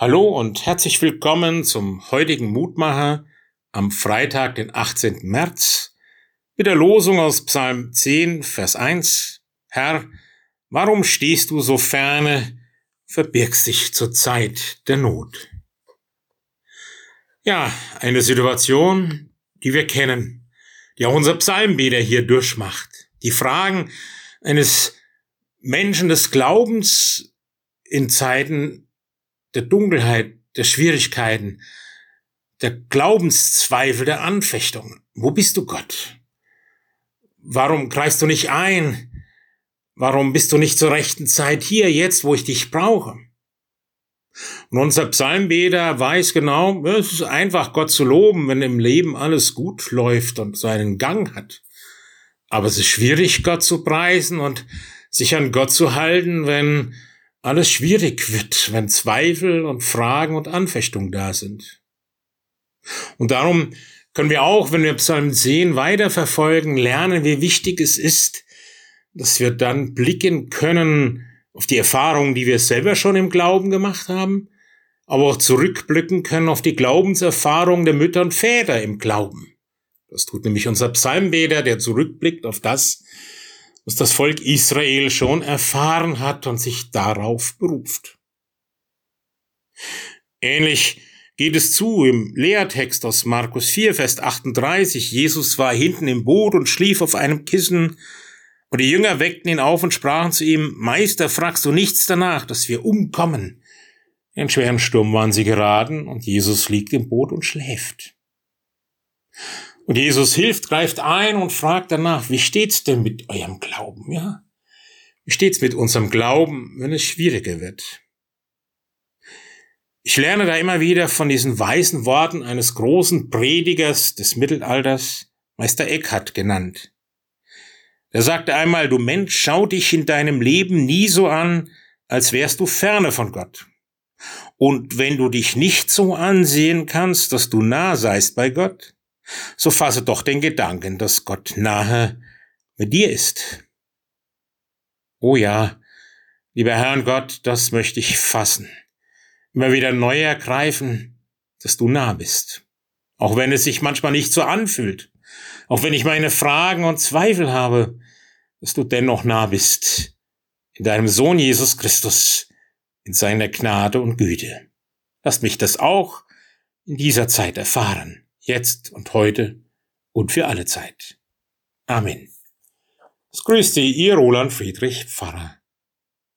Hallo und herzlich willkommen zum heutigen Mutmacher am Freitag, den 18. März, mit der Losung aus Psalm 10, Vers 1. Herr, warum stehst du so ferne, verbirgst dich zur Zeit der Not? Ja, eine Situation, die wir kennen, die auch unser Psalmbeter hier durchmacht. Die Fragen eines Menschen des Glaubens in Zeiten der Dunkelheit, der Schwierigkeiten, der Glaubenszweifel, der Anfechtung. Wo bist du Gott? Warum greifst du nicht ein? Warum bist du nicht zur rechten Zeit hier, jetzt, wo ich dich brauche? Und unser Psalmbeter weiß genau, es ist einfach Gott zu loben, wenn im Leben alles gut läuft und seinen Gang hat. Aber es ist schwierig, Gott zu preisen und sich an Gott zu halten, wenn alles schwierig wird, wenn Zweifel und Fragen und Anfechtung da sind. Und darum können wir auch, wenn wir Psalm 10 weiterverfolgen, lernen, wie wichtig es ist, dass wir dann blicken können auf die Erfahrungen, die wir selber schon im Glauben gemacht haben, aber auch zurückblicken können auf die Glaubenserfahrungen der Mütter und Väter im Glauben. Das tut nämlich unser Psalmbeter, der zurückblickt auf das, was das Volk Israel schon erfahren hat und sich darauf beruft. Ähnlich geht es zu im Lehrtext aus Markus 4, Vers 38. Jesus war hinten im Boot und schlief auf einem Kissen, und die Jünger weckten ihn auf und sprachen zu ihm, Meister, fragst du nichts danach, dass wir umkommen? In schweren Sturm waren sie geraten, und Jesus liegt im Boot und schläft. Und Jesus hilft, greift ein und fragt danach, wie steht's denn mit eurem Glauben, ja? Wie steht's mit unserem Glauben, wenn es schwieriger wird? Ich lerne da immer wieder von diesen weisen Worten eines großen Predigers des Mittelalters, Meister Eckhart genannt. Er sagte einmal, du Mensch, schau dich in deinem Leben nie so an, als wärst du ferne von Gott. Und wenn du dich nicht so ansehen kannst, dass du nah seist bei Gott, so fasse doch den Gedanken, dass Gott nahe mit dir ist. Oh ja, lieber Herrn Gott, das möchte ich fassen. Immer wieder neu ergreifen, dass du nah bist. Auch wenn es sich manchmal nicht so anfühlt. Auch wenn ich meine Fragen und Zweifel habe, dass du dennoch nah bist. In deinem Sohn Jesus Christus, in seiner Gnade und Güte. Lass mich das auch in dieser Zeit erfahren jetzt und heute und für alle Zeit. Amen. Es grüßt Sie, Ihr Roland Friedrich Pfarrer.